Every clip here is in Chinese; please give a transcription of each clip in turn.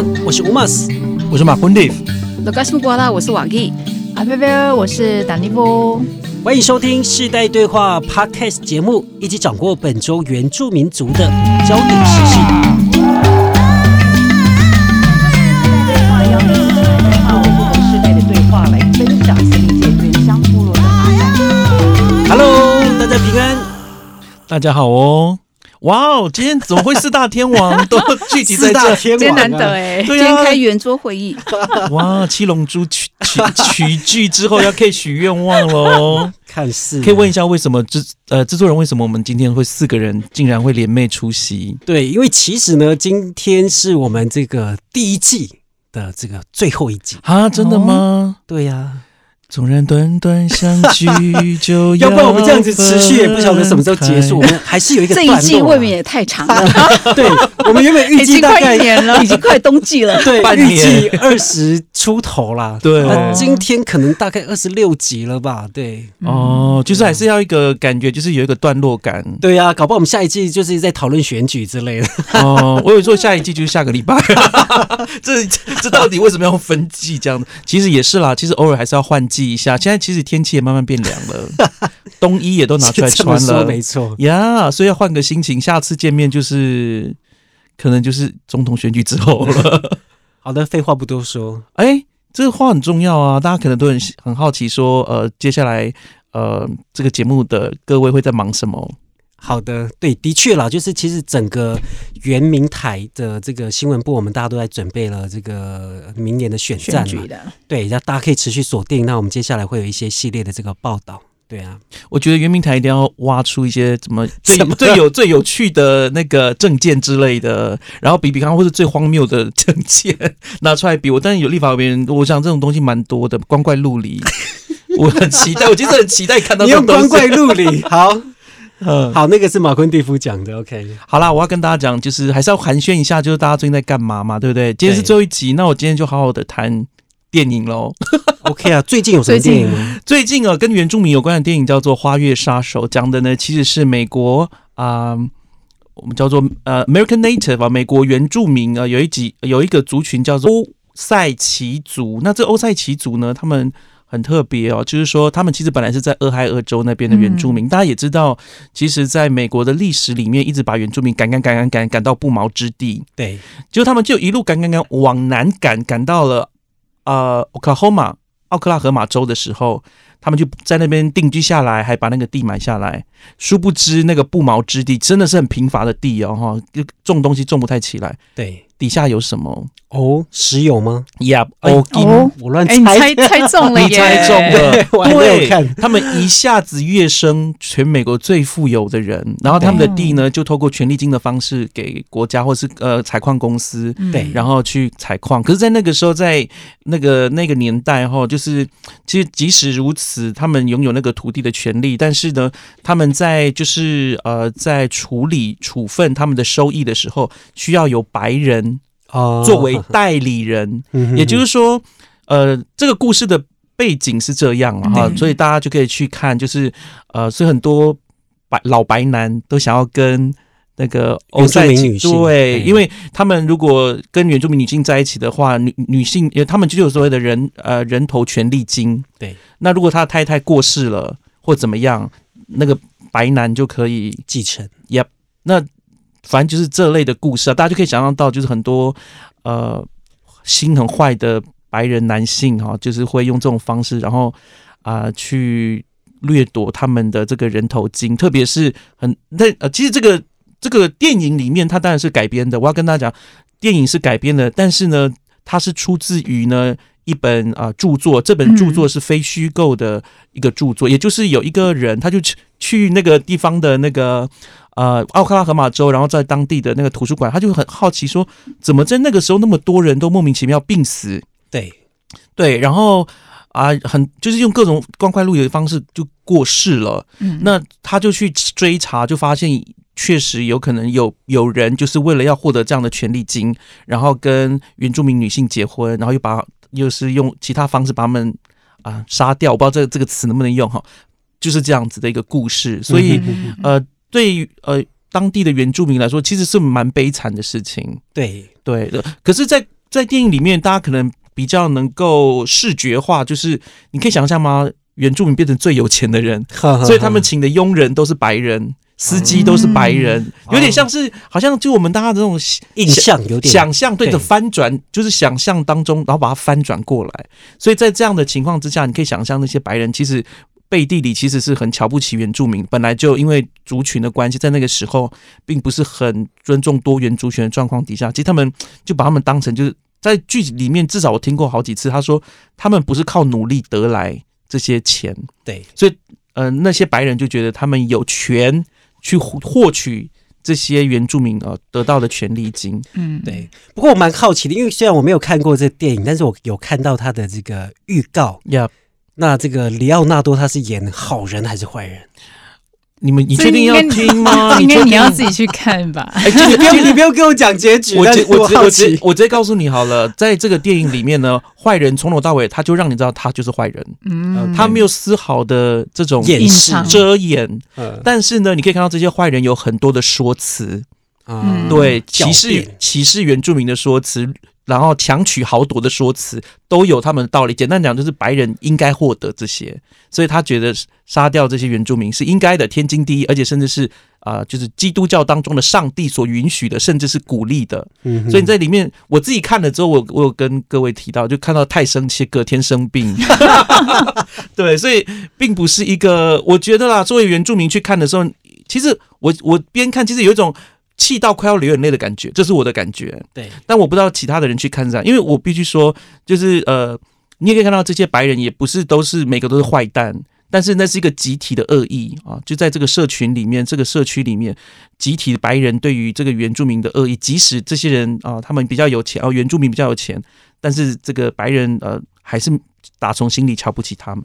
上，我是吴马斯，我是马坤 Dave，Lokasmu Kuala，我是瓦 g 阿贝贝，我是达尼波。欢迎收听世代对话 Podcast 节目，一起掌握本周原住民族的焦点时事。邀请来透过世代的对话来分享森林界原乡部落的发展。Hello，大家平安。大家好哦。哇哦，今天怎么会四大天王 都聚集在大这？今天天王、啊，难得哎，对啊今天开圆桌会议，哇，七龙珠取取取剧之后要可以许愿望喽。看似可以问一下，为什么制呃制作人为什么我们今天会四个人竟然会联袂出席？对，因为其实呢，今天是我们这个第一季的这个最后一集。啊，真的吗？对呀、纵然短短相聚，就要不然我们这样子持续也不晓得什么时候结束，我分们还是有一个这一季未免也太长了，对，我们原本预计大概一年了，已经快冬季了。对预计二十出头啦。对那今天可能大概二十六集了吧？对，哦，就是还是要一个感觉，就是有一个段落感。对呀、搞不好我们下一季就是在讨论选举之类的。哦，我有说下一季就是下个礼拜，这这到底为什么要分季这样？其实也是啦，其实偶尔还是要换季一下。现在其实天气也慢慢变凉了，冬衣也都拿出来穿了，没错。呀所以要换个心情。下次见面就是可能就是总统选举之后了。好的，废话不多说。哎，这个话很重要啊，大家可能都很很好奇说，呃，接下来呃这个节目的各位会在忙什么？好的，对，的确啦，就是其实整个圆明台的这个新闻部，我们大家都在准备了这个明年的选战嘛，选举的，对，那大家可以持续锁定。那我们接下来会有一些系列的这个报道，对啊，我觉得圆明台一定要挖出一些怎么最 么最有最有趣的那个证件之类的，然后比比看或是最荒谬的证件 拿出来比。我但是有立法委员，我想这种东西蛮多的，光怪陆离。我很期待，我其实很期待看到你这种东 用光怪。陆离，好嗯，好，那个是马昆蒂夫讲的，OK，好啦，我要跟大家讲，就是还是要寒暄一下，就是大家最近在干嘛嘛，对不对？今天是对最后一集，那我今天就好好的谈电影喽。OK 啊，最近有什么电影吗？最近啊，跟原住民有关的电影叫做《花月杀手》，讲的呢其实是美国啊、我们叫做呃 American Native 啊，美国原住民啊，有一集有一个族群叫做欧塞奇族。那这欧塞奇族呢，他们很特别哦，就是说他们其实本来是在俄亥俄州那边的原住民。大家也知道，其实在美国的历史里面，一直把原住民赶赶赶赶赶赶到不毛之地。对，结果他们就一路赶赶赶往南赶，赶到了呃 Oklahoma 奥克拉荷马州的时候，他们就在那边定居下来，还把那个地买下来。殊不知那个不毛之地真的是很贫乏的地哦，哈，就种东西种不太起来。对，底下有什么哦，石油吗？呀？哎哦，哦我乱猜猜，中了 耶！你猜中了，我还没有对看，他们一下子跃升全美国最富有的人，然后他们的地呢，就透过权利金的方式给国家或是呃采矿公司，嗯对然后去采矿。可是，在那个时候，在那个那个年代哈，就是其实即使如此，他们拥有那个土地的权利，但是呢，他们在就是呃在处理处分他们的收益的时候，需要有白人哦。作为代理人。嗯也就是说，呃，这个故事的背景是这样了哈，嗯。所以大家就可以去看，就是呃，所以很多白老白男都想要跟那个欧塞原住民女性对，对因为他们如果跟原住民女性在一起的话，女女性，因为他们就有所谓的人呃人头权利金。对，那如果他太太过世了或怎么样，那个白男就可以继承，那反正就是这类的故事啊，大家就可以想象到，就是很多呃心很坏的白人男性哈、就是会用这种方式，然后啊、去掠夺他们的这个人头金，特别是很那呃，其实这个这个电影里面它当然是改编的，我要跟大家讲，电影是改编的，但是呢，它是出自于呢。一本啊、著作，这本著作是非虚构的一个著作，也就是有一个人，他就去去那个地方的那个呃奥克拉荷马州，然后在当地的那个图书馆，他就很好奇说，怎么在那个时候那么多人都莫名其妙病死？对，对，然后啊、很就是用各种光怪陆离的方式就过世了。嗯那他就去追查，就发现确实有可能有有人就是为了要获得这样的权利金，然后跟原住民女性结婚，然后又把又是用其他方式把他们啊、杀掉。我不知道这个这个词能不能用哈，就是这样子的一个故事。所以、嗯呃，对于呃当地的原住民来说，其实是蛮悲惨的事情。对，对的，可是，在在电影里面，大家可能比较能够视觉化，就是你可以想象吗？原住民变成最有钱的人，所以他们请的佣人都是白人，司机都是白人，有点像是好像就我们大家这种印象有点。想象对着翻转，就是想象当中，然后把它翻转过来。所以在这样的情况之下，你可以想象那些白人其实背地里其实是很瞧不起原住民，本来就因为族群的关系，在那个时候并不是很尊重多元族群的状况底下，其实他们就把他们当成就是在剧里面，至少我听过好几次，他说他们不是靠努力得来这些钱，对所以呃，那些白人就觉得他们有权去获获取这些原住民呃得到的权利金。嗯，对。不过我蛮好奇的，因为虽然我没有看过这电影，但是我有看到他的这个预告。呀、那这个里奥纳多他是演好人还是坏人？你们你这确定要听吗？应该你要自己去看吧。哎，这个你不要你不要跟我讲结局，我我直好奇。我直我直接告诉你好了，在这个电影里面呢，坏人从头到尾他就让你知道他就是坏人，嗯，他没有丝毫的这种掩饰。遮掩，嗯。但是呢，你可以看到这些坏人有很多的说辞，啊。嗯对歧视歧视原住民的说辞，然后强取豪夺的说辞，都有他们的道理。简单讲，就是白人应该获得这些，所以他觉得杀掉这些原住民是应该的，天经地义，而且甚至是啊、呃就是基督教当中的上帝所允许的，甚至是鼓励的。嗯所以你在里面，我自己看了之后，我我有跟各位提到，就看到太生气，隔天生病。对，所以并不是一个，我觉得啦，作为原住民去看的时候，其实我我边看，其实有一种气到快要流眼泪的感觉，这是我的感觉。对但我不知道其他的人去看是这样，因为我必须说，就是呃，你也可以看到这些白人也不是都是每个都是坏蛋，但是那是一个集体的恶意啊，就在这个社群里面，这个社区里面，集体白人对于这个原住民的恶意，即使这些人啊，他们比较有钱，哦，原住民比较有钱，但是这个白人呃，还是打从心里瞧不起他们。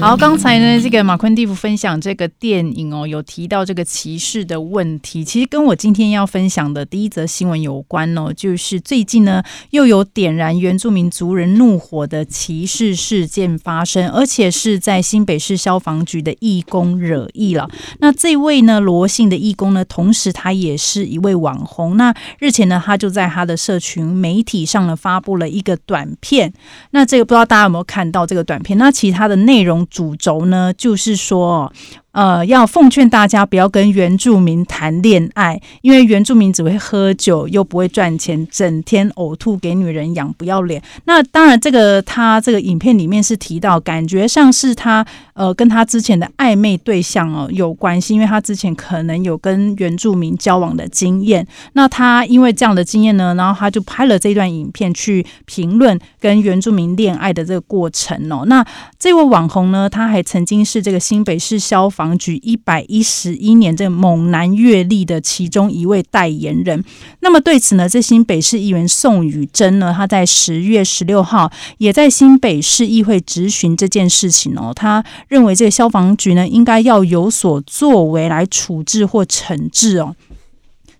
好，刚才呢，这个马昆蒂夫分享这个电影哦，有提到这个歧视的问题，其实跟我今天要分享的第一则新闻有关哦，就是最近呢又有点燃原住民族人怒火的歧视事件发生，而且是在新北市消防局的义工惹意了。那这位呢罗姓的义工呢，同时他也是一位网红。那日前呢，他就在他的社群媒体上呢发布了一个短片，那这个不知道大家有没有看到这个短片？那其他的内容主轴呢，就是说。呃，要奉劝大家不要跟原住民谈恋爱，因为原住民只会喝酒，又不会赚钱，整天呕吐给女人养，不要脸。那当然，这个他这个影片里面是提到，感觉上是他呃跟他之前的暧昧对象哦有关系，因为他之前可能有跟原住民交往的经验。那他因为这样的经验呢，然后他就拍了这段影片去评论跟原住民恋爱的这个过程哦。那这位网红呢，他还曾经是这个新北市消防局一百一十一年这个猛男阅历的其中一位代言人。那么对此呢，这新北市议员宋宇珍呢，他在十月十六号也在新北市议会质询这件事情哦。他认为这个消防局呢，应该要有所作为来处置或惩治哦。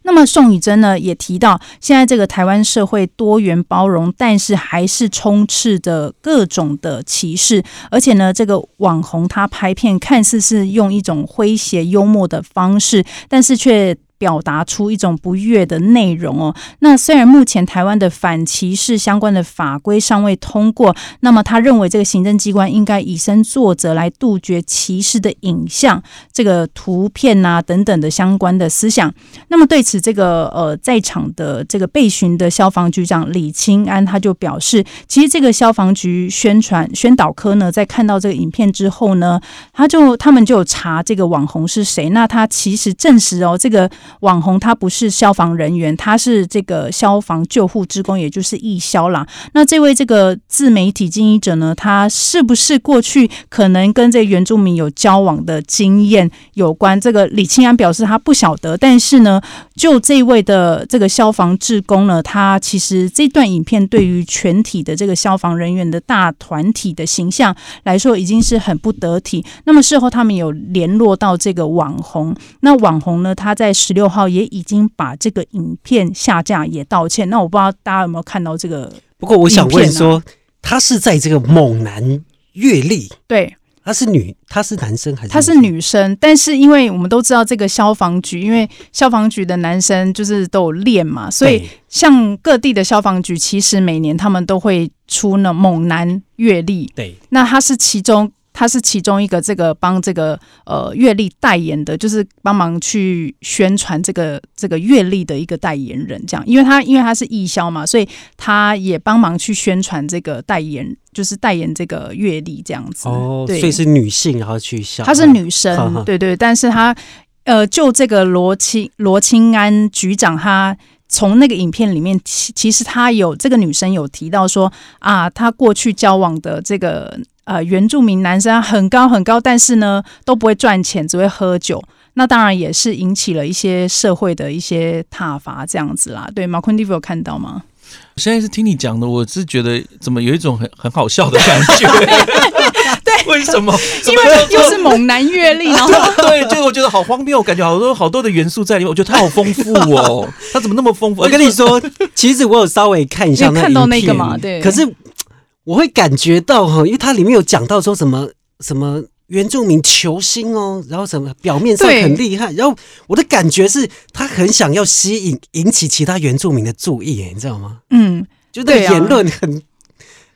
那么宋雨珍呢也提到，现在这个台湾社会多元包容，但是还是充斥着各种的歧视，而且呢，这个网红他拍片看似是用一种诙谐幽默的方式，但是却。表达出一种不悦的内容哦。那虽然目前台湾的反歧视相关的法规尚未通过，那么他认为这个行政机关应该以身作则来杜绝歧视的影像、这个图片啊等等的相关的思想。那么对此，这个呃在场的这个被询的消防局长李清安他就表示，其实这个消防局宣传宣导科呢，在看到这个影片之后呢，他就他们就查这个网红是谁。那他其实证实哦，这个网红他不是消防人员，他是这个消防救护职工，也就是义消啦。那这位这个自媒体经营者呢，他是不是过去可能跟这原住民有交往的经验有关？这个李清安表示他不晓得，但是呢，就这位的这个消防职工呢，他其实这段影片对于全体的这个消防人员的大团体的形象来说，已经是很不得体。那么事后他们有联络到这个网红，那网红呢，他在十六号也已经把这个影片下架，也道歉。那我不知道大家有没有看到这个？不过我想问说，他是在这个猛男阅历，对，他是女，他是男生还是？她是。女生，但是因为我们都知道这个消防局，因为消防局的男生就是都有练嘛，所以像各地的消防局，其实每年他们都会出那猛男阅历，对那他是其中。他是其中一个这个帮这个呃阅历代言的，就是帮忙去宣传这个这个阅历的一个代言人，这样，因为他因为他是义销嘛，所以他也帮忙去宣传这个代言，就是代言这个阅历这样子。哦，对，所以是女性，然后去销。她是女哈生，哈对对，但是她呃，就这个罗清罗清安局长，他从那个影片里面，其其实他有这个女生有提到说啊，她过去交往的这个呃原住民男生很高很高，但是呢都不会赚钱，只会喝酒。那当然也是引起了一些社会的一些挞伐，这样子啦。对，马昆蒂夫有看到吗？现在是听你讲的，我是觉得怎么有一种很很好笑的感觉。对，为什么？因为又是猛男阅历，然后 对，就我觉得好荒谬，感觉好多好多的元素在里面。我觉得他好丰富哦，他怎么那么丰富？我跟你说，其实我有稍微看一下你有看到那个嘛对可是我会感觉到哈，因为它里面有讲到说什么什么原住民球星哦，然后什么表面上很厉害，然后我的感觉是他很想要吸引引起其他原住民的注意，哎，你知道吗？嗯，就那言论很。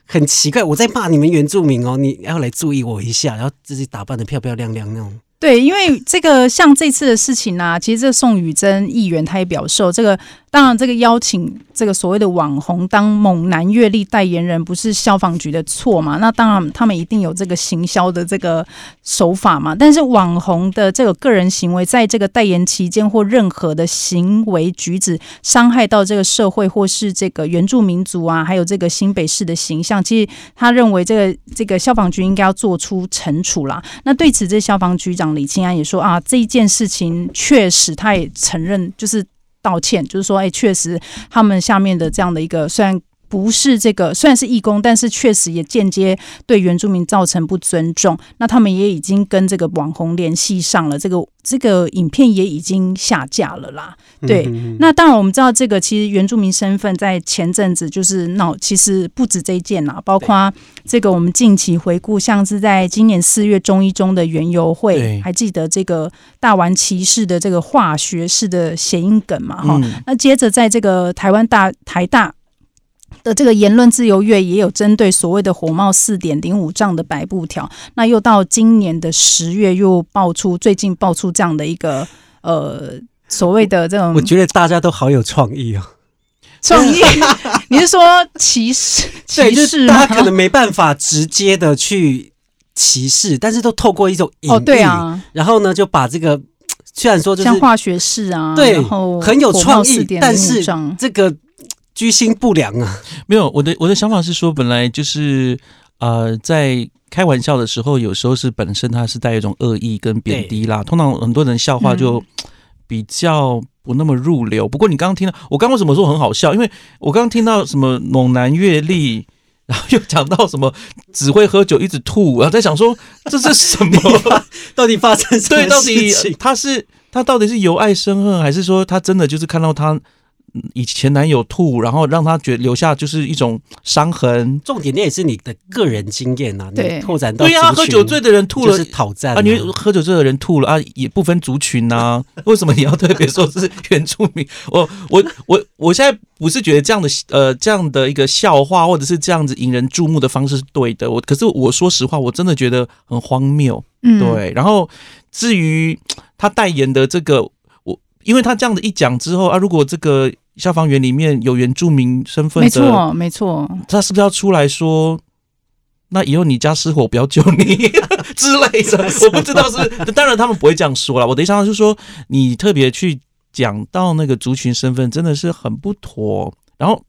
很奇怪，我在骂你们原住民哦，你要来注意我一下，然后自己打扮的漂漂亮亮那种。对，因为这个像这次的事情呢、其实这宋雨珍议员他也表示，这个当然这个邀请这个所谓的网红当猛男阅历代言人，不是消防局的错嘛？那当然他们一定有这个行销的这个手法嘛。但是网红的这个个人行为，在这个代言期间或任何的行为举止伤害到这个社会或是这个原住民族啊，还有这个新北市的形象，其实他认为这个这个消防局应该要做出惩处啦。那对此，这消防局长李清安也说啊，这一件事情确实他也承认，就是道歉，就是说，哎，确实他们下面的这样的一个虽然。不是这个，虽然是义工，但是确实也间接对原住民造成不尊重。那他们也已经跟这个网红联系上了，这个这个影片也已经下架了啦。对，嗯那当然我们知道这个其实原住民身份在前阵子就是闹，其实不止这一件啦，包括这个我们近期回顾，像是在今年四月中一中的园游会，还记得这个大丸骑士的这个化学式的谐音梗嘛？哈、嗯，那接着在这个台湾大台大。的这个言论自由月也有针对所谓的火冒四点零五丈的白布条，那又到今年的十月又爆出，最近爆出这样的一个呃所谓的这种我觉得大家都好有创意哦。创意，你是说歧视 对，歧视就是大？家可能没办法直接的去歧视，但是都透过一种隐喻，哦，对，啊，然后呢就把这个 虽然说就是像化学式啊，对然后很有创意，但是这个居心不良啊，没有，我的我的想法是说，本来就是呃，在开玩笑的时候，有时候是本身它是带一种恶意跟贬低啦。通常很多人笑话就比较不那么入流。不过你刚刚听到，我刚刚为什么说很好笑？因为我刚刚听到什么猛男阅历。然后又讲到什么只会喝酒一直吐，然后在想说这是什么？到底发生什么对，到底事情？他是他到底是由爱生恨，还是说他真的就是看到他嗯以前男友吐，然后让他觉得留下就是一种伤痕？重点那也是你的个人经验呐、啊，对你拓展到对呀、喝酒醉的人吐了就是讨战啊，你喝酒醉的人吐了啊，也不分族群呐、为什么你要特别说是原住民？我我我我现在不是觉得这样的呃这样的一个笑话，或者是这样子引人注目的方式是对的。我可是我说实话，我真的觉得很荒谬。嗯，对，然后至于他代言的这个，我因为他这样子一讲之后啊，如果这个消防员里面有原住民身份的，没错，没错，他是不是要出来说？那以后你家失火不要救你 之类的，我不知道是，当然他们不会这样说了。我的意思是说，你特别去讲到那个族群身份，真的是很不妥。然后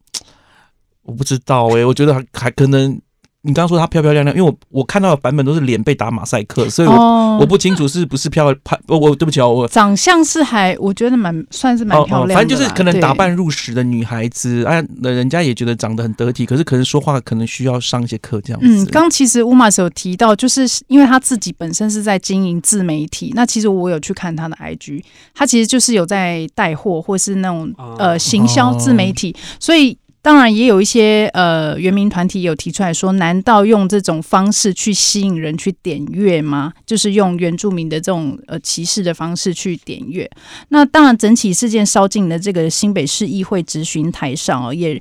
我不知道诶、我觉得还还可能，你刚刚说她漂漂亮亮，因为我我看到的版本都是脸被打马赛克，所以我、哦，我不清楚是不是漂拍，我我对不起哦，我长相是还我觉得蛮算是蛮漂亮的啦、哦反正就是可能打扮入时的女孩子，啊，那人家也觉得长得很得体，可是可能说话可能需要上一些课这样子。嗯，刚其实乌马斯有提到，就是因为他自己本身是在经营自媒体，那其实我有去看他的 IG，他其实就是有在带货或是那种哦呃行销自媒体，所以当然也有一些呃原民团体有提出来说，难道用这种方式去吸引人去点阅吗？就是用原住民的这种呃歧视的方式去点阅。那当然，整起事件烧进了这个新北市议会质询台上哦，也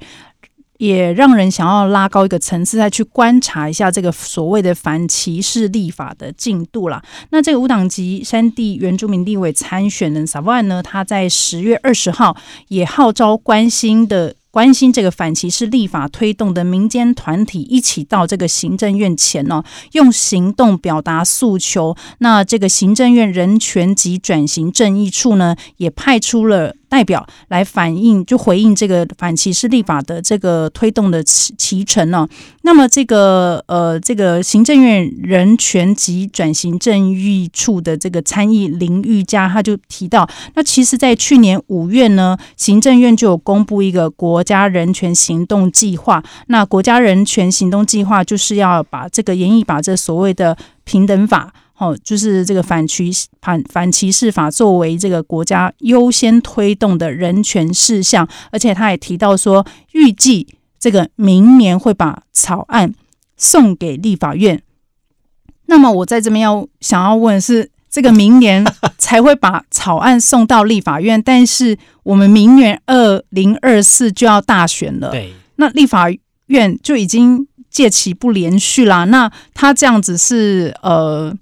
也让人想要拉高一个层次，再去观察一下这个所谓的反歧视立法的进度啦。那这个无党籍山地原住民立委参选人萨万呢，他在十月二十号也号召关心的。关心这个反歧视立法推动的民间团体一起到这个行政院前呢、用行动表达诉求。那这个行政院人权及转型正义处呢，也派出了代表来反映，就回应这个反歧视立法的这个推动的启启程呢。那么这个呃，这个行政院人权及转型正义处的这个参议林玉佳，他就提到，那其实，在去年五月呢，行政院就有公布一个国家人权行动计划。那国家人权行动计划就是要把这个严议把这所谓的平等法。哦，就是这个反歧反反歧视法作为这个国家优先推动的人权事项，而且他也提到说，预计这个明年会把草案送给立法院。那么我在这边要想要问的是，这个明年 才会把草案送到立法院，但是我们明年二零二四就要大选了，对，那立法院就已经届期不连续啦。那他这样子是呃。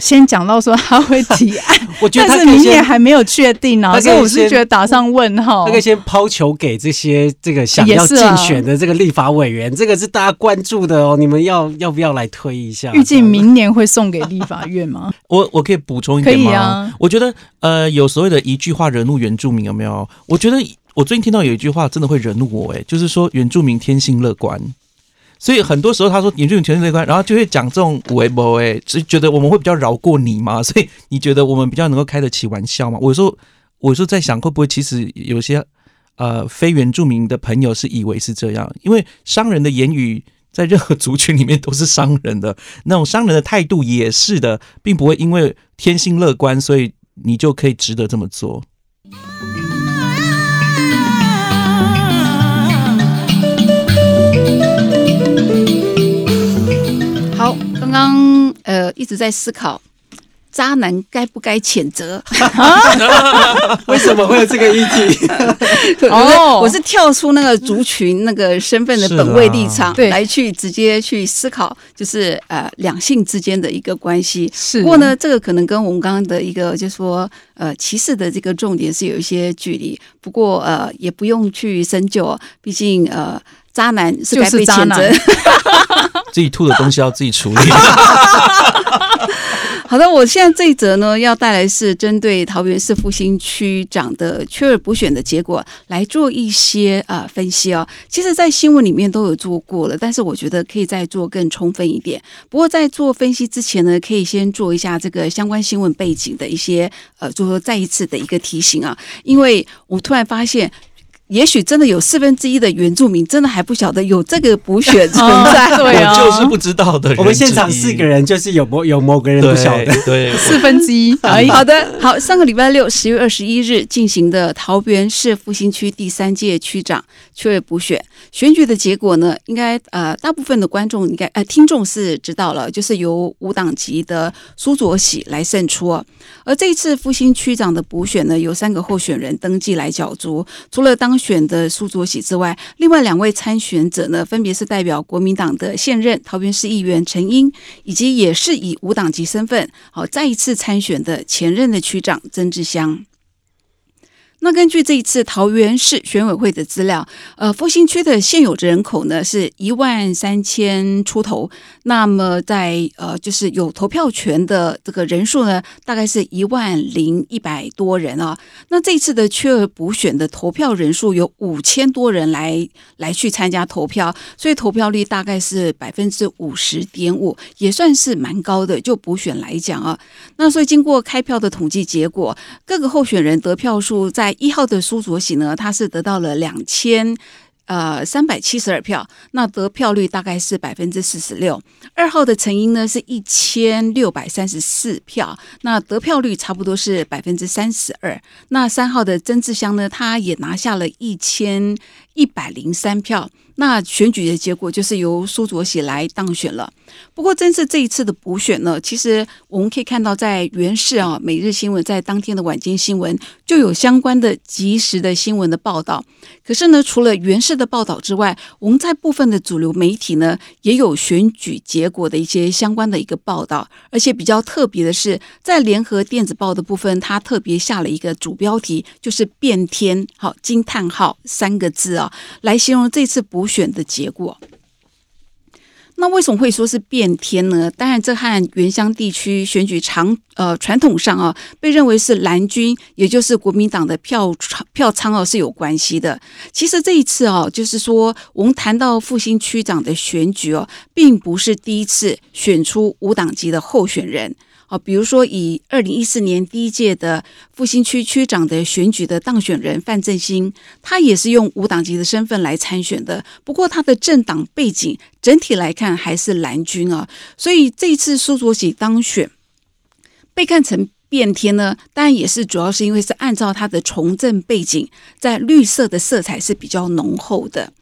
先讲到说他会提案，我觉得但是明年还没有确定啊，他可以所以我是先觉得打上问号他。可以先抛球给这些这个想要竞选的这个立法委员，这个是大家关注的哦。你们要要不要来推一下？预计明年会送给立法院吗？我我可以补充一点吗？可以啊我觉得呃，有所谓的一句话惹怒原住民，有没有？我觉得我最近听到有一句话真的会惹怒我，哎，就是说原住民天性乐观。所以很多时候他说原住民天性乐观，然后就会讲这种微博，哎，只是觉得我们会比较饶过你吗？所以你觉得我们比较能够开得起玩笑吗？我说，我说在想会不会其实有些呃非原住民的朋友是以为是这样，因为商人的言语。在任何族群里面都是商人的那种商人的态度也是的，并不会因为天性乐观，所以你就可以值得这么做。好，刚刚呃一直在思考，渣男该不该谴责？为什么会有这个议题？哦我是跳出那个族群那个身份的本位立场，对来去直接去思考，就是呃两性之间的一个关系。是不过呢，这个可能跟我们刚刚的一个就是说呃歧视的这个重点是有一些距离。不过呃也不用去深究哦，毕竟呃渣男是该被谴责。自己吐的东西要自己处理。好的，我现在这一则呢，要带来是针对桃园市复兴区长的缺额补选的结果来做一些呃分析哦。其实，在新闻里面都有做过了，但是我觉得可以再做更充分一点。不过，在做分析之前呢，可以先做一下这个相关新闻背景的一些呃，就说再一次的一个提醒啊，因为我突然发现。也许真的有四分之一的原住民真的还不晓得有这个补选存在，对啊我就是不知道的。我们现场四个人，就是有某有某个人不晓得。对，四分之一，哎，好的，好，上个礼拜六，十月二十一日进行的桃园市复兴区第三届区长缺位补选选举的结果呢，应该呃大部分的观众应该呃听众是知道了，就是由无党籍的苏卓喜来胜出哦。而这一次复兴区长的补选呢，有三个候选人登记来角逐，除了当选的苏卓喜之外，另外两位参选者呢，分别是代表国民党的现任桃园市议员陈英，以及也是以无党籍身份好再一次参选的前任的区长曾志香。那根据这一次桃园市选委会的资料，呃，复兴区的现有人口呢是一万三千出头，那么在呃就是有投票权的这个人数呢，大概是一万零一百多人啊。那这次的缺额补选的投票人数有五千多人来来去参加投票，所以投票率大概是百分之五十点五，也算是蛮高的。就补选来讲啊，那所以经过开票的统计结果，各个候选人得票数在一号的苏卓喜呢，他是得到了两千。呃，三百七十二票，那得票率大概是百分之四十六。二号的陈英呢是一千六百三十四票，那得票率差不多是百分之三十二。那三号的曾志香呢，他也拿下了一千一百零三票。那选举的结果就是由苏卓喜来当选了。不过，真是这一次的补选呢，其实我们可以看到，在原市啊，每日新闻在当天的晚间新闻就有相关的及时的新闻的报道。可是呢，除了原市的报道之外，我们在部分的主流媒体呢，也有选举结果的一些相关的一个报道。而且比较特别的是，在联合电子报的部分，它特别下了一个主标题，就是“变天”好惊叹号三个字，来形容这次补选的结果。那为什么会说是变天呢？当然，这和原乡地区选举长呃传统上啊，被认为是蓝军，也就是国民党的票票仓哦是有关系的。其实这一次哦，就是说我们谈到复兴区长的选举哦，并不是第一次选出无党籍的候选人。哦，比如说以二零一四年第一届的复兴区区长的选举的当选人范振兴，他也是用无党籍的身份来参选的。不过他的政党背景整体来看还是蓝军啊，所以这一次苏卓喜当选被看成变天呢，当然也是主要是因为是按照他的从政背景，在绿色的色彩是比较浓厚的。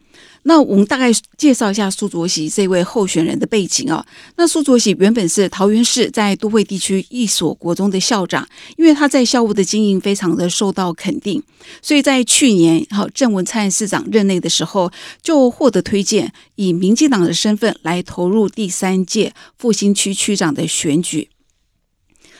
那我们大概介绍一下苏卓喜这位候选人的背景啊。那苏卓喜原本是桃园市在都会地区一所国中的校长，因为他在校务的经营非常的受到肯定，所以在去年哈郑文灿市长任内的时候，就获得推荐，以民进党的身份来投入第三届复兴区区长的选举。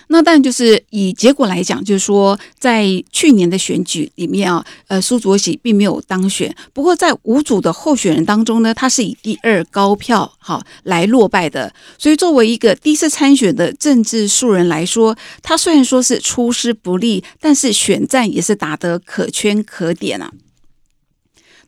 那但就是以结果来讲，就是说，在去年的选举里面啊，呃，苏卓喜并没有当选。不过在五组的候选人当中呢，他是以第二高票好来落败的。所以作为一个第一次参选的政治素人来说，他虽然说是出师不利，但是选战也是打得可圈可点啊。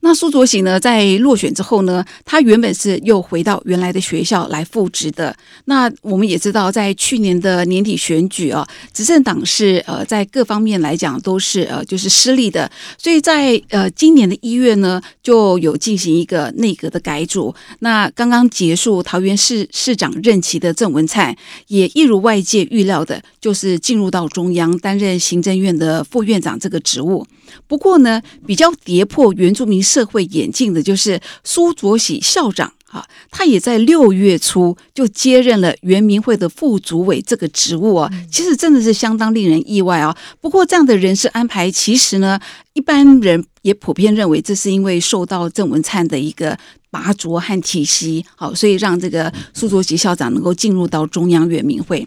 那苏卓喜呢，在落选之后呢，他原本是又回到原来的学校来复职的。那我们也知道，在去年的年底选举啊，执政党是呃在各方面来讲都是呃就是失利的，所以在呃今年的一月呢，就有进行一个内阁的改组。那刚刚结束桃园市市长任期的郑文灿，也一如外界预料的，就是进入到中央担任行政院的副院长这个职务。不过呢，比较跌破原住民社会眼镜的就是苏卓喜校长啊，他也在六月初就接任了原民会的副主委这个职务啊，其实真的是相当令人意外啊。不过这样的人事安排，其实呢，一般人也普遍认为这是因为受到郑文灿的一个拔擢和提携，好，所以让这个苏卓喜校长能够进入到中央原民会。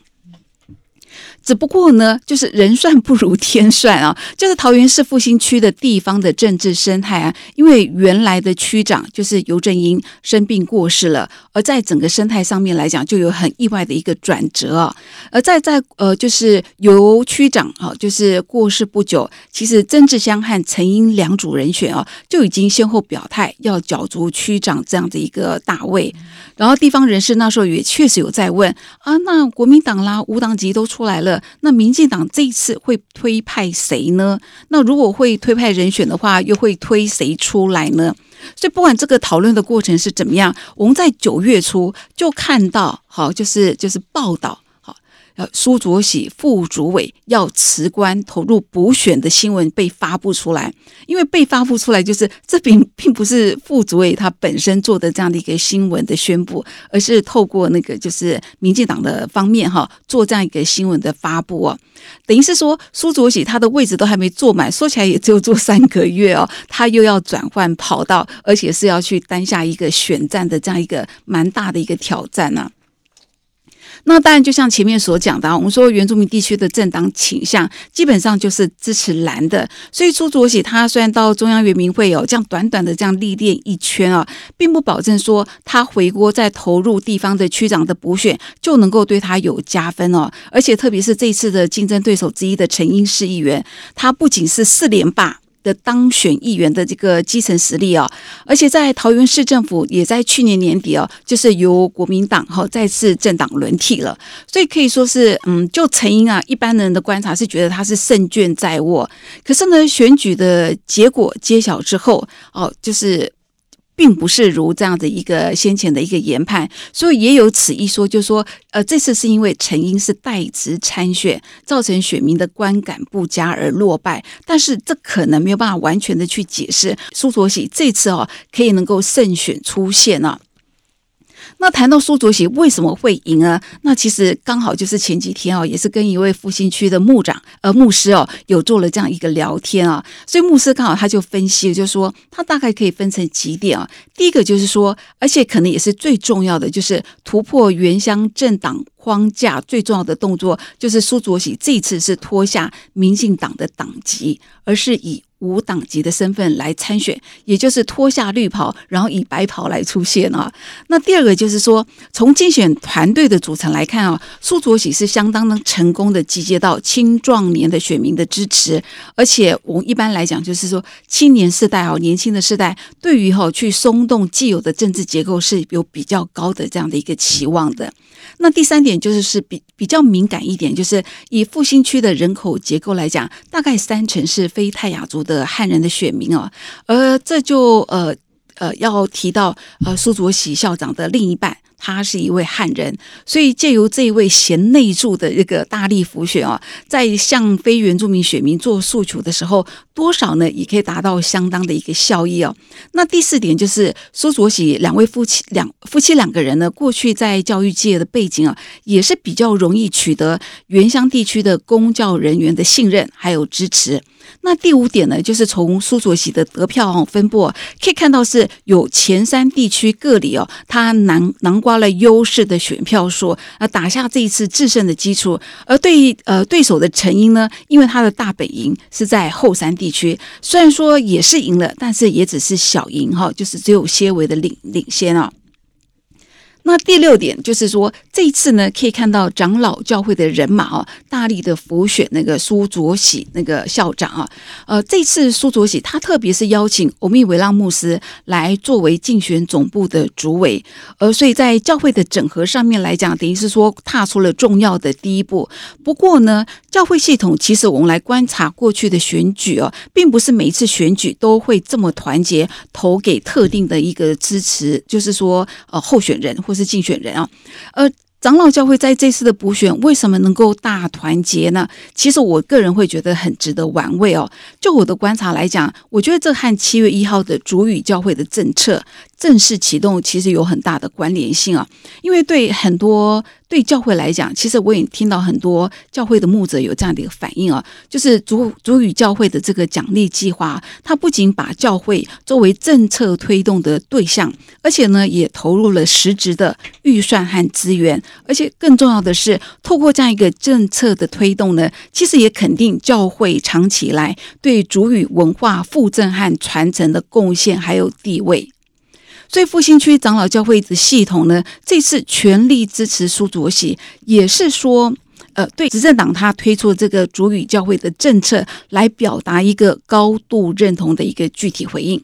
只不过呢，就是人算不如天算啊！就是桃园市复兴区的地方的政治生态啊，因为原来的区长就是尤正英生病过世了，而在整个生态上面来讲，就有很意外的一个转折啊。而在在呃，就是尤区长啊，就是过世不久，其实曾志香和陈英两组人选啊，就已经先后表态要角逐区长这样的一个大位。然后地方人士那时候也确实有在问啊，那国民党啦、无党籍都出来了。那民进党这一次会推派谁呢？那如果会推派人选的话，又会推谁出来呢？所以不管这个讨论的过程是怎么样，我们在九月初就看到，好，就是就是报道。呃，苏卓喜副主委要辞官投入补选的新闻被发布出来，因为被发布出来就是 这并并不是副主委他本身做的这样的一个新闻的宣布，而是透过那个就是民进党的方面哈做这样一个新闻的发布哦，等于是说苏卓喜他的位置都还没坐满，说起来也只有做三个月哦，他又要转换跑道，而且是要去担下一个选战的这样一个蛮大的一个挑战呢。那当然，就像前面所讲的，我们说原住民地区的政党倾向基本上就是支持蓝的，所以朱卓喜他虽然到中央原民会有这样短短的这样历练一圈啊，并不保证说他回国再投入地方的区长的补选就能够对他有加分哦。而且特别是这次的竞争对手之一的陈英市议员，他不仅是四连霸。的当选议员的这个基层实力啊，而且在桃园市政府也在去年年底哦，就是由国民党哈再次政党轮替了，所以可以说是嗯，就陈英啊，一般人的观察是觉得他是胜券在握。可是呢，选举的结果揭晓之后哦，就是并不是如这样的一个先前的一个研判，所以也有此一说，就是说，呃，这次是因为陈英是代职参选，造成选民的观感不佳而落败，但是这可能没有办法完全的去解释苏卓喜这次哦可以能够胜选出现啊。那谈到苏卓喜为什么会赢呢？那其实刚好就是前几天哦，也是跟一位复兴区的牧长呃牧师哦，有做了这样一个聊天啊，所以牧师刚好他就分析，就是说他大概可以分成几点啊。第一个就是说，而且可能也是最重要的，就是突破原乡政党框架最重要的动作，就是苏卓喜这次是脱下民进党的党籍，而是以。无党籍的身份来参选，也就是脱下绿袍，然后以白袍来出现啊。那第二个就是说，从竞选团队的组成来看啊，苏卓喜是相当的成功的集结到青壮年的选民的支持，而且我们一般来讲就是说，青年世代啊，年轻的世代对于哈去松动既有的政治结构是有比较高的这样的一个期望的。那第三点就是是比比较敏感一点，就是以复兴区的人口结构来讲，大概三成是非泰雅族的汉人的选民哦，呃这就呃呃要提到呃苏卓喜校长的另一半。他是一位汉人，所以借由这一位贤内助的这个大力扶选啊，在向非原住民选民做诉求的时候，多少呢也可以达到相当的一个效益哦。那第四点就是苏卓喜两位夫妻两夫妻两个人呢，过去在教育界的背景啊，也是比较容易取得原乡地区的公教人员的信任还有支持。那第五点呢，就是从苏卓喜的得票分布可以看到，是有前三地区各里哦，他南南瓜括了优势的选票数，呃，打下这一次制胜的基础。而对呃对手的成因呢，因为他的大本营是在后山地区，虽然说也是赢了，但是也只是小赢哈，就是只有些微的领领先啊。那第六点就是说，这一次呢，可以看到长老教会的人马啊，大力的辅选那个苏卓喜那个校长啊。呃，这次苏卓喜他特别是邀请欧米维拉牧师来作为竞选总部的主委，呃，所以在教会的整合上面来讲，等于是说踏出了重要的第一步。不过呢，教会系统其实我们来观察过去的选举哦，并不是每一次选举都会这么团结，投给特定的一个支持，就是说呃候选人或。是竞选人啊，呃，长老教会在这次的补选为什么能够大团结呢？其实我个人会觉得很值得玩味哦。就我的观察来讲，我觉得这和七月一号的主语教会的政策正式启动其实有很大的关联性啊，因为对很多。对教会来讲，其实我也听到很多教会的牧者有这样的一个反应啊，就是主主语教会的这个奖励计划，它不仅把教会作为政策推动的对象，而且呢，也投入了实质的预算和资源，而且更重要的是，透过这样一个政策的推动呢，其实也肯定教会长期以来对主语文化复振和传承的贡献还有地位。所以复兴区长老教会的系统呢，这次全力支持苏卓喜，也是说，呃，对执政党他推出这个主语教会的政策，来表达一个高度认同的一个具体回应。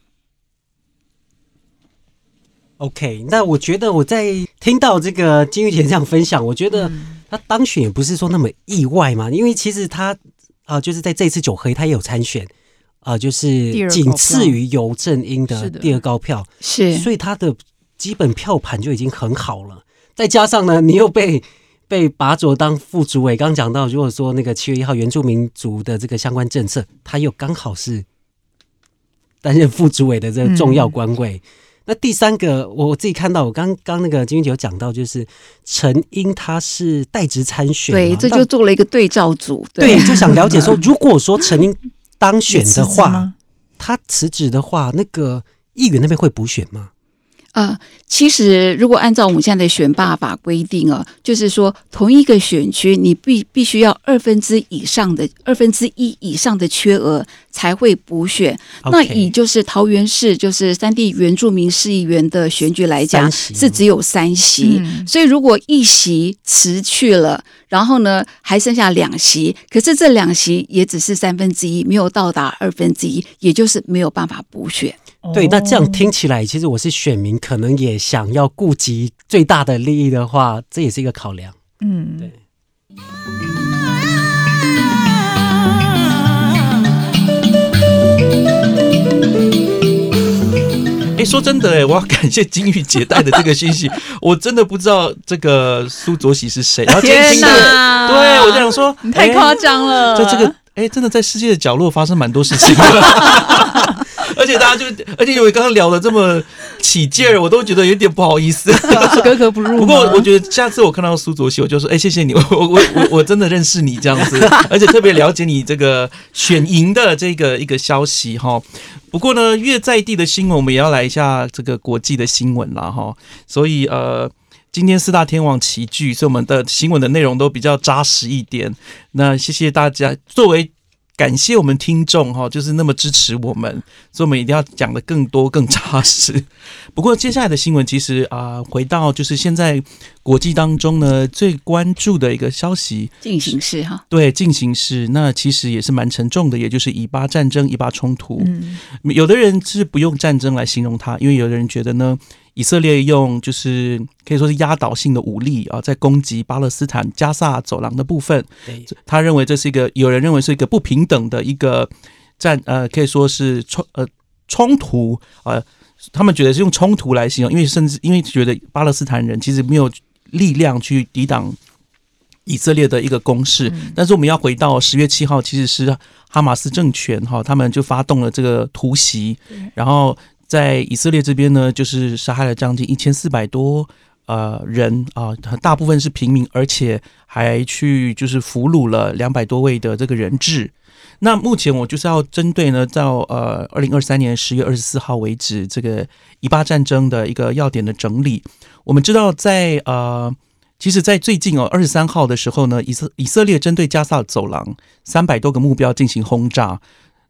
OK，那我觉得我在听到这个金玉田这样分享，我觉得他当选也不是说那么意外嘛，因为其实他啊，就是在这次九合一他也有参选。啊，就是仅次于尤正英的第二高票，是，所以他的基本票盘就已经很好了。再加上呢，你又被被拔擢当副主委，刚讲到，如果说那个七月一号原住民族的这个相关政策，他又刚好是担任副主委的这个重要官位。那第三个，我自己看到，我刚刚那个金玉有讲到，就是陈英他是代职参选，对，这就做了一个对照组，对，就想了解说，如果说陈英。当选的话，他辞职的话，那个议员那边会补选吗？呃，其实如果按照我们现在的选罢法规定啊，就是说同一个选区，你必必须要二分之以上的二分之一以上的缺额才会补选。那以就是桃园市就是三地原住民市议员的选举来讲，是只有三席，所以如果一席辞去了，然后呢还剩下两席，可是这两席也只是三分之一，没有到达二分之一，也就是没有办法补选。对，那这样听起来，其实我是选民，可能也想要顾及最大的利益的话，这也是一个考量。嗯，对。哎，说真的，哎，我要感谢金玉姐带的这个信息，我真的不知道这个苏卓喜是谁。然后今天听的，对我就想说，你太夸张了，在这个哎，真的在世界的角落发生蛮多事情的。而且大家就，而且因为刚刚聊的这么起劲儿，我都觉得有点不好意思，格格不入。不过我觉得下次我看到苏卓熙，我就说，哎，谢谢你，我我我我真的认识你这样子，而且特别了解你这个选赢的这个一个消息哈。不过呢，越在地的新闻，我们也要来一下这个国际的新闻了哈。所以呃，今天四大天王齐聚，所以我们的新闻的内容都比较扎实一点。那谢谢大家，作为。感谢我们听众哈，就是那么支持我们，所以我们一定要讲的更多、更扎实。不过接下来的新闻，其实啊，回到就是现在国际当中呢最关注的一个消息，进行式哈，对，进行式，那其实也是蛮沉重的，也就是以巴战争、以巴冲突。嗯，有的人是不用战争来形容它，因为有的人觉得呢。以色列用就是可以说是压倒性的武力啊，在攻击巴勒斯坦加萨走廊的部分。他认为这是一个有人认为是一个不平等的一个战呃，可以说是冲呃冲突呃，他们觉得是用冲突来形容，因为甚至因为觉得巴勒斯坦人其实没有力量去抵挡以色列的一个攻势。但是我们要回到十月七号，其实是哈马斯政权哈，他们就发动了这个突袭，然后。在以色列这边呢，就是杀害了将近一千四百多呃人啊，大部分是平民，而且还去就是俘虏了两百多位的这个人质。那目前我就是要针对呢，到呃二零二三年十月二十四号为止，这个以巴战争的一个要点的整理。我们知道，在呃，其实，在最近哦二十三号的时候呢，以色以色列针对加萨走廊三百多个目标进行轰炸。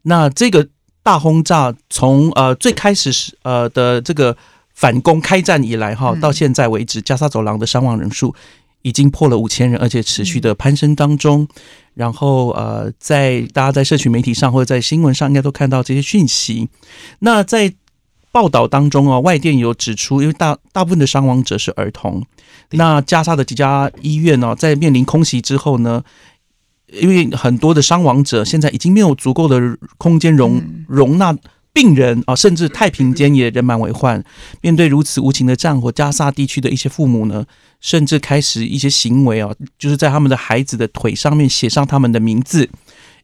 那这个。大轰炸从呃最开始是呃的这个反攻开战以来哈，到现在为止，加沙走廊的伤亡人数已经破了五千人，而且持续的攀升当中。然后呃，在大家在社群媒体上或者在新闻上应该都看到这些讯息。那在报道当中啊，外电有指出，因为大大部分的伤亡者是儿童，那加沙的几家医院呢，在面临空袭之后呢。因为很多的伤亡者现在已经没有足够的空间容容纳病人啊，甚至太平间也人满为患。面对如此无情的战火，加沙地区的一些父母呢，甚至开始一些行为啊，就是在他们的孩子的腿上面写上他们的名字，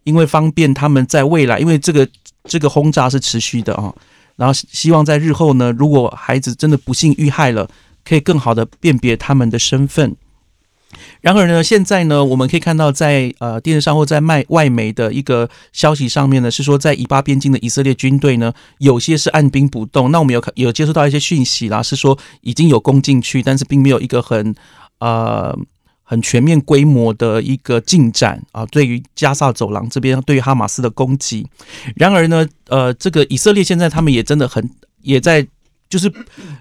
因为方便他们在未来，因为这个这个轰炸是持续的啊，然后希望在日后呢，如果孩子真的不幸遇害了，可以更好的辨别他们的身份。然而呢，现在呢，我们可以看到，在呃电视上或在卖外媒的一个消息上面呢，是说在以巴边境的以色列军队呢，有些是按兵不动。那我们有有接触到一些讯息啦，是说已经有攻进去，但是并没有一个很呃很全面规模的一个进展啊。对于加萨走廊这边，对于哈马斯的攻击。然而呢，呃，这个以色列现在他们也真的很也在。就是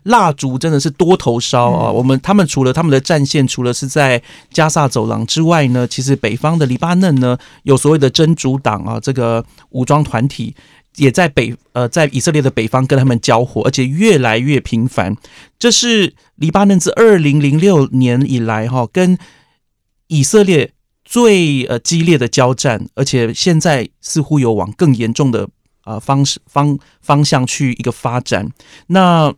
蜡烛真的是多头烧啊！我们他们除了他们的战线，除了是在加萨走廊之外呢，其实北方的黎巴嫩呢，有所谓的真主党啊，这个武装团体也在北呃，在以色列的北方跟他们交火，而且越来越频繁。这是黎巴嫩自二零零六年以来哈，跟以色列最呃激烈的交战，而且现在似乎有往更严重的。啊，方式方方向去一个发展。那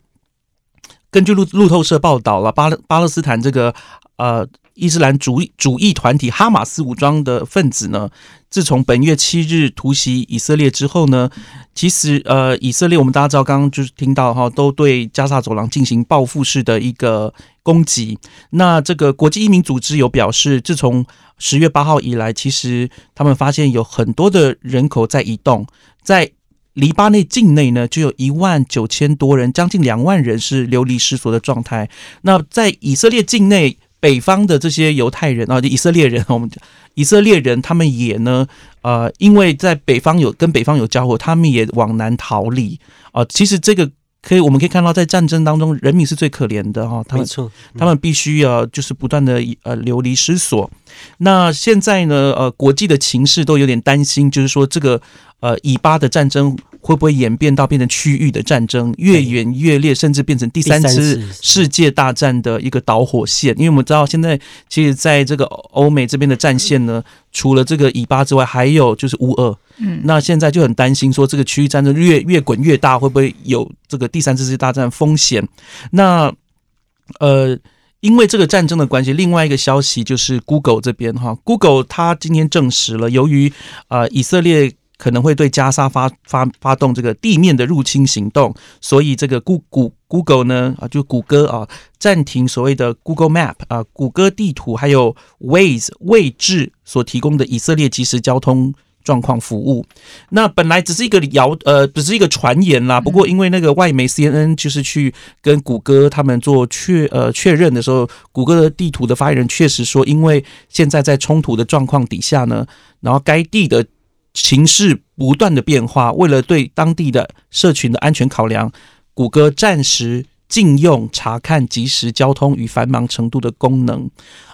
根据路路透社报道了，巴勒巴勒斯坦这个呃伊斯兰主义主义团体哈马斯武装的分子呢，自从本月七日突袭以色列之后呢，其实呃以色列我们大家知道，刚刚就是听到哈，都对加沙走廊进行报复式的一个攻击。那这个国际移民组织有表示，自从十月八号以来，其实他们发现有很多的人口在移动，在黎巴嫩境内呢，就有一万九千多人，将近两万人是流离失所的状态。那在以色列境内北方的这些犹太人啊，以色列人，我们以色列人他们也呢，呃，因为在北方有跟北方有交火，他们也往南逃离啊。其实这个可以，我们可以看到，在战争当中，人民是最可怜的哈。没错，他们必须要就是不断的呃流离失所。那现在呢，呃，国际的情势都有点担心，就是说这个呃以巴的战争。会不会演变到变成区域的战争，越演越烈，甚至变成第三次次世界大战的一个导火线？因为我们知道现在其实在这个欧美这边的战线呢，除了这个以巴之外，还有就是乌俄。嗯，那现在就很担心说，这个区域战争越越滚越大，会不会有这个第三次世界大战风险？那呃，因为这个战争的关系，另外一个消息就是 Google 这边哈，Google 它今天证实了，由于呃以色列。可能会对加沙发发发动这个地面的入侵行动，所以这个 Google Google 呢啊，就谷歌啊，暂停所谓的 Google Map 啊，谷歌地图还有 Waze 位置所提供的以色列即时交通状况服务。那本来只是一个谣呃，只是一个传言啦。不过因为那个外媒 CNN 就是去跟谷歌他们做确呃确认的时候，谷歌的地图的发言人确实说，因为现在在冲突的状况底下呢，然后该地的情势不断的变化，为了对当地的社群的安全考量，谷歌暂时禁用查看即时交通与繁忙程度的功能。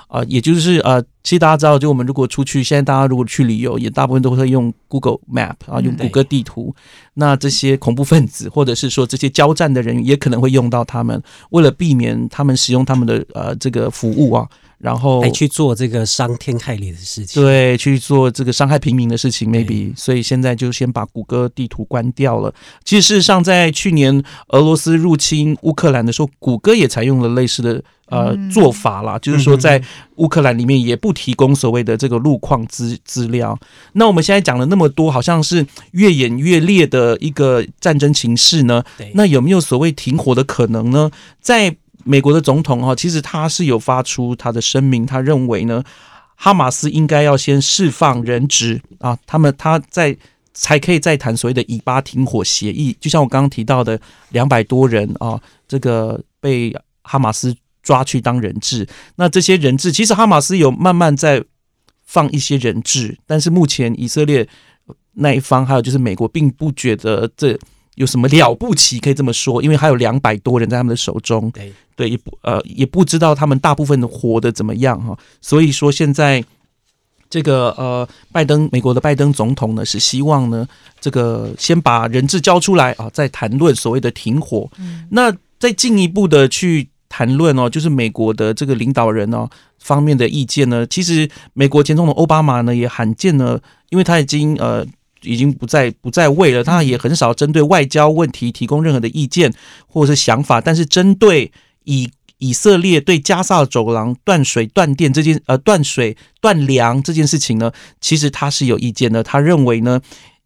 啊，也就是呃，其实大家知道，就我们如果出去，现在大家如果去旅游，也大部分都会用 Google Map 啊，用谷歌地图。那这些恐怖分子，或者是说这些交战的人员，也可能会用到他们，为了避免他们使用他们的呃这个服务啊，然后来去做这个伤天害理的事情。对，去做这个伤害平民的事情，maybe，所以现在就先把谷歌地图关掉了。其实事实上，在去年俄罗斯入侵乌克兰的时候，谷歌也采用了类似的呃嗯做法啦，就是说在乌克兰里面也不提供所谓的这个路况资资料。那我们现在讲了那么多，好像是越演越烈的一个战争情势呢。那有没有所谓停火的可能呢？在美国的总统哈，其实他是有发出他的声明，他认为呢，哈马斯应该要先释放人质啊，他们他在才可以再谈所谓的以巴停火协议。就像我刚刚提到的，两百多人啊，这个被哈马斯抓去当人质。那这些人质，其实哈马斯有慢慢在放一些人质，但是目前以色列那一方还有就是美国，并不觉得这有什么了不起，可以这么说，因为还有两百多人在他们的手中。对，对，也不呃也不知道他们大部分活得怎么样哈，所以说现在这个呃拜登美国的拜登总统呢是希望呢这个先把人质交出来啊，再谈论所谓的停火。那再进一步的去谈论哦，就是美国的这个领导人哦方面的意见呢，其实美国前总统奥巴马呢也罕见呢，因为他已经呃。已经不再不再为了，他也很少针对外交问题提供任何的意见或者是想法，但是针对以以色列对加萨走廊断水断电这件呃断水断粮这件事情呢，其实他是有意见的。他认为呢，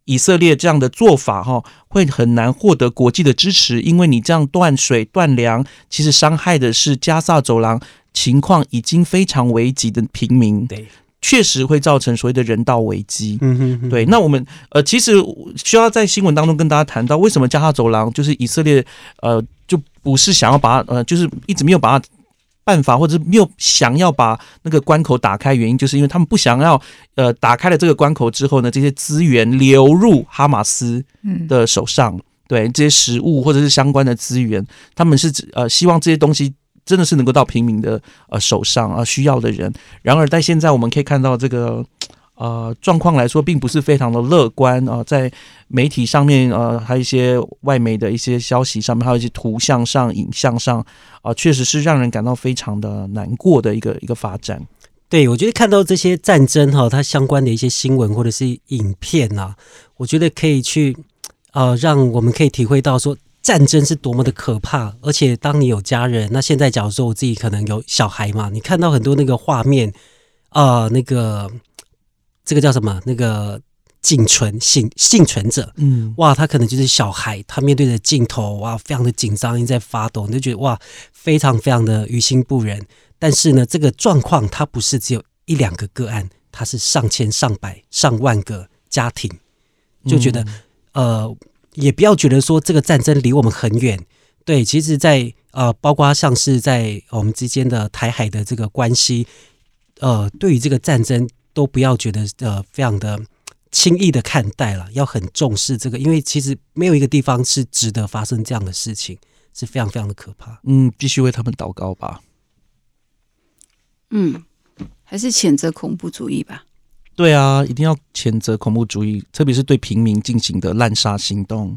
以色列这样的做法哈、会很难获得国际的支持，因为你这样断水断粮，其实伤害的是加萨走廊情况已经非常危急的平民，对，确实会造成所谓的人道危机。嗯哼哼，对，那我们呃，其实需要在新闻当中跟大家谈到，为什么加沙走廊就是以色列呃，就不是想要把它呃，就是一直没有把它办法，或者是没有想要把那个关口打开，原因就是因为他们不想要呃，打开了这个关口之后呢，这些资源流入哈马斯嗯。的手上，对这些食物或者是相关的资源，他们是指呃希望这些东西真的是能够到平民的呃手上啊、需要的人。然而在现在我们可以看到这个呃状况来说，并不是非常的乐观啊、在媒体上面呃还有一些外媒的一些消息上面，还有一些图像上、影像上啊、确实是让人感到非常的难过的一个一个发展。对，我觉得看到这些战争哈，它相关的一些新闻或者是影片啊，我觉得可以去呃，让我们可以体会到说战争是多么的可怕。而且当你有家人，那现在假如说我自己可能有小孩嘛，你看到很多那个画面啊、呃那个这个叫什么？那个幸存幸幸存者，嗯，哇，他可能就是小孩，他面对着镜头，哇，非常的紧张，一直在发抖，你就觉得哇，非常非常的于心不忍。但是呢，这个状况它不是只有一两个个案，它是上千、上百、上万个家庭，就觉得、呃，也不要觉得说这个战争离我们很远。对，其实在，呃，包括像是在我们之间的台海的这个关系，呃，对于这个战争都不要觉得呃非常的轻易的看待了，要很重视这个，因为其实没有一个地方是值得发生这样的事情，是非常非常的可怕。嗯，必须为他们祷告吧。嗯，还是谴责恐怖主义吧。对啊，一定要谴责恐怖主义，特别是对平民进行的滥杀行动。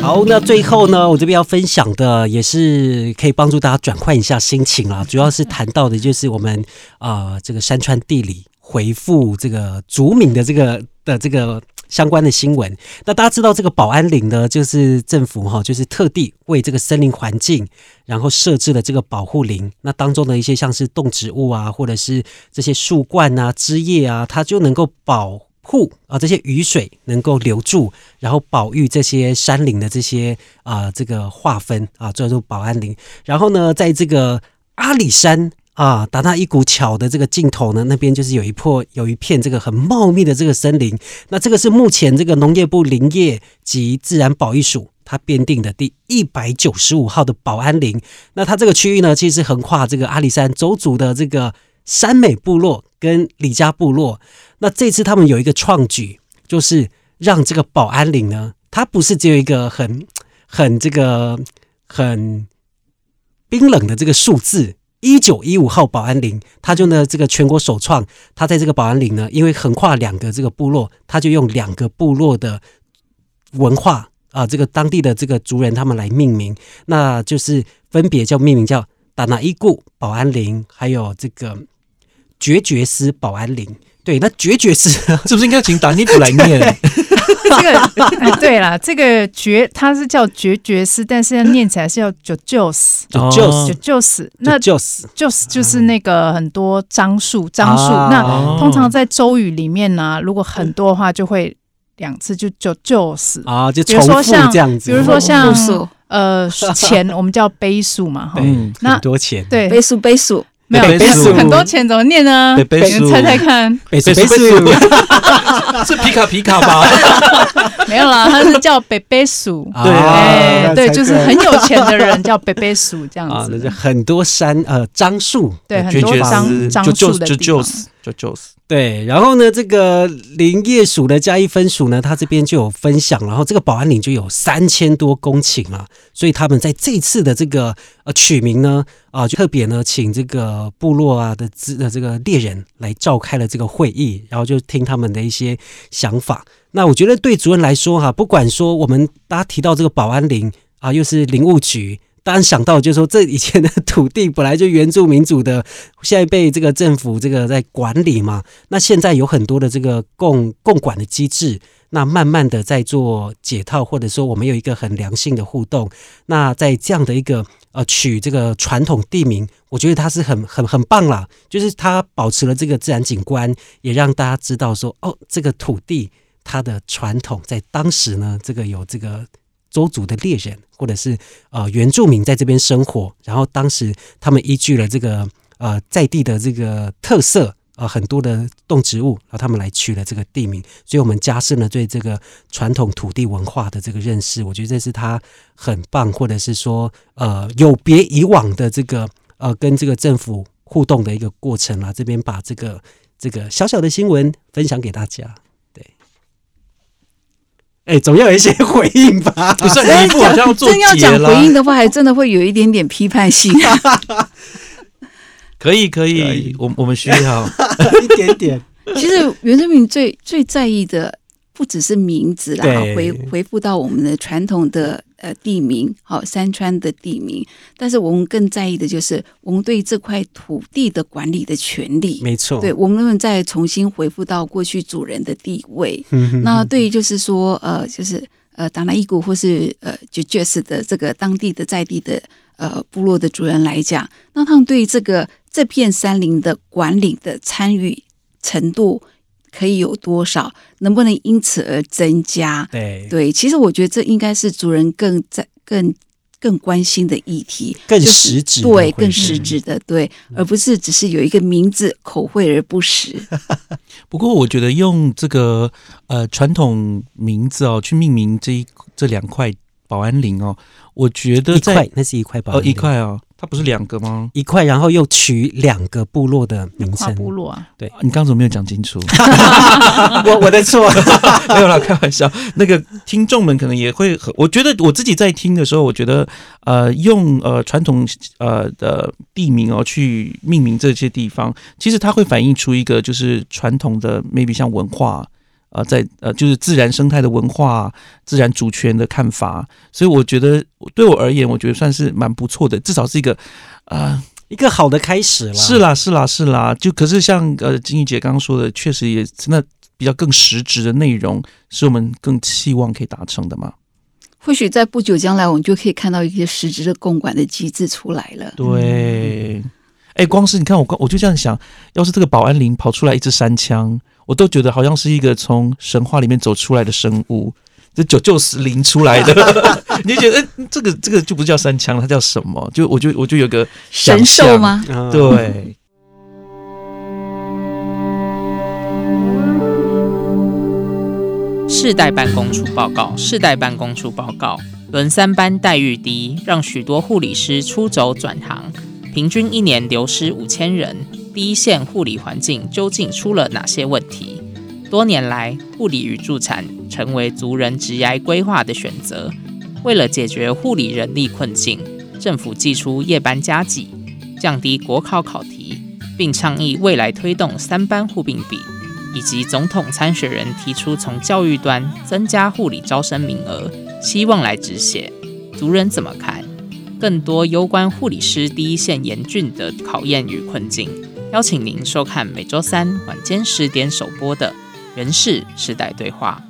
好，那最后呢，我这边要分享的也是可以帮助大家转换一下心情啊。主要是谈到的就是我们啊、呃这个山川地理回复这个族民的这个的这个相关的新闻。那大家知道这个保安林呢，就是政府哈，就是特地为这个森林环境，然后设置了这个保护林。那当中的一些像是动植物啊，或者是这些树冠啊、枝叶啊，它就能够保护啊这些雨水能够留住，然后保育这些山林的这些啊、这个划分啊，叫做保安林。然后呢，在这个阿里山。啊，达到一股桥的这个尽头呢，那边就是有一破有一片这个很茂密的这个森林。那这个是目前这个农业部林业及自然保育署它编定的第一百九十五号的保安林。那它这个区域呢，其实横跨这个阿里山周族的这个山美部落跟李家部落。那这次他们有一个创举，就是让这个保安林呢，它不是只有一个很很这个很冰冷的这个数字。一九一五号保安林，他就呢这个全国首创，他在这个保安林呢，因为横跨两个这个部落，他就用两个部落的文化啊、这个当地的这个族人他们来命名，那就是分别叫命名叫达那伊固保安林，还有这个绝绝斯保安林。对，那绝绝斯 是不是应该请达尼普来念？这个、哎、对啦，这个绝它是叫绝绝斯，但是念起来是要九九斯，就哦就是九九斯。那就是就是就是那个很多樟树，樟树。啊。那哦通常在周语里面呢、如果很多的话，就会两次就就就是。啊，就比重复如说像这样子，比如说像复数。呃钱，我们叫杯数嘛，哈。嗯，那很多钱，对，杯数杯数，没有很多钱怎么念呢？你们猜猜看，贝斯贝贝斯斯 是皮卡皮卡吧？没有啦，他是叫北北鼠。对对，就是很有钱的人叫北北鼠这样子就。很多山呃樟树，对，很多樟斯樟就就就树的地方。就是就就是。对，然后呢，这个林业署的加一分署呢，他这边就有分享，然后这个保安岭就有三千多公顷啊，所以他们在这次的这个呃取名呢，啊、就特别呢请这个部落啊的资的这个猎人来召开了这个会议，然后就听他们的一些想法。那我觉得对主人来说哈、不管说我们大家提到这个保安林啊，又是林务局。当然想到就是说，这以前的土地本来就原住民族的，现在被这个政府这个在管理嘛，那现在有很多的这个共共管的机制，那慢慢的在做解套，或者说我们有一个很良性的互动。那在这样的一个呃取这个传统地名，我觉得它是很很很棒啦，就是它保持了这个自然景观，也让大家知道说哦，这个土地它的传统在当时呢，这个有这个。周族的猎人，或者是呃原住民在这边生活，然后当时他们依据了这个呃在地的这个特色，呃很多的动植物，然后他们来取了这个地名，所以我们加深了对这个传统土地文化的这个认识。我觉得这是他很棒，或者是说呃有别以往的这个呃跟这个政府互动的一个过程啦。这边把这个这个小小的新闻分享给大家。对，哎，总要有一些回应吧？不是你一副好像要做真要结讲回应，的话，还真的会有一点点批判性。可以可可以以，我我们需要。一点点。其实袁振平最最在意的不只是名字啦，对回回复到我们的传统的呃地名，好山川的地名，但是我们更在意的就是我们对这块土地的管理的权利。没错，对，我们能不能再重新回复到过去主人的地位？嗯那对于就是说，呃，就是呃，达拉伊古或是呃 j j s 的这个当地的在地的呃部落的主人来讲，那他们对这个这片山林的管理的参与程度可以有多少？能不能因此而增加？对对，其实我觉得这应该是族人更在更更关心的议题，更就是实质的对，更是实质的对，而不是只是有一个名字口惠而不实。不过我觉得用这个呃传统名字哦去命名这一这两块保安林哦，我觉得在一块，那是一块保呃安林一块哦，它不是两个吗？一块，然后又取两个部落的名跨称。部落啊，对你刚刚怎么没有讲清楚？我我的错，没有啦，开玩笑。那个听众们可能也会很，我觉得我自己在听的时候，我觉得呃，用呃传统呃的地名哦去命名这些地方，其实它会反映出一个就是传统的 maybe 像文化。呃，在呃，就是自然生态的文化、自然主权的看法，所以我觉得对我而言，我觉得算是蛮不错的，至少是一个，呃，一个好的开始了。是啦，是啦，是啦。就可是像呃金玉姐刚刚说的，确实也真的比较更实质的内容，是我们更期望可以达成的嘛。或许在不久将来，我们就可以看到一些实质的共管的机制出来了。对，哎、光是你看我光我就这样想，要是这个保安林跑出来一支山枪，我都觉得好像是一个从神话里面走出来的生物。这九九十零出来的，你就觉得，哎、这个这个就不叫三枪了，它叫什么？就我就我就有个神兽象？吗？嗯，对，世代办公处报告，世代办公处报告，轮三班待遇低，让许多护理师出走转行，平均一年流失五千人。第一线护理环境究竟出了哪些问题？多年来，护理与助产成为族人职涯规划的选择。为了解决护理人力困境，政府寄出夜班加给，降低国考考题，并倡议未来推动三班护病比。以及总统参选人提出从教育端增加护理招生名额，希望来止血。族人怎么看？更多攸关护理师第一线严峻的考验与困境，邀请您收看每周三晚间十点首播的《人事时代对话》。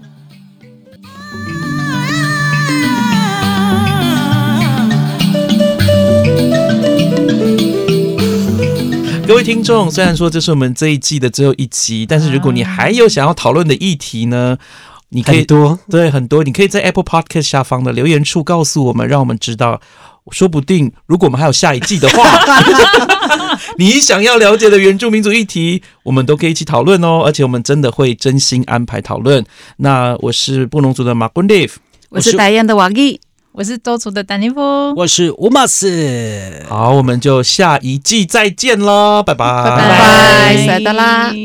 各位听众，虽然说这是我们这一季的最后一集，但是如果你还有想要讨论的议题呢，你可以很多对很多，你可以在 Apple Podcast 下方的留言处告诉我们，让我们知道。说不定，如果我们还有下一季的话，你想要了解的原住民族议题，我们都可以一起讨论哦。而且我们真的会真心安排讨论。那我是布农族的马坤 Dave，我是戴燕的瓦吉，我是周族的丹尼夫，我是乌马斯。好，我们就下一季再见喽，拜拜，拜拜拜塞达拉拜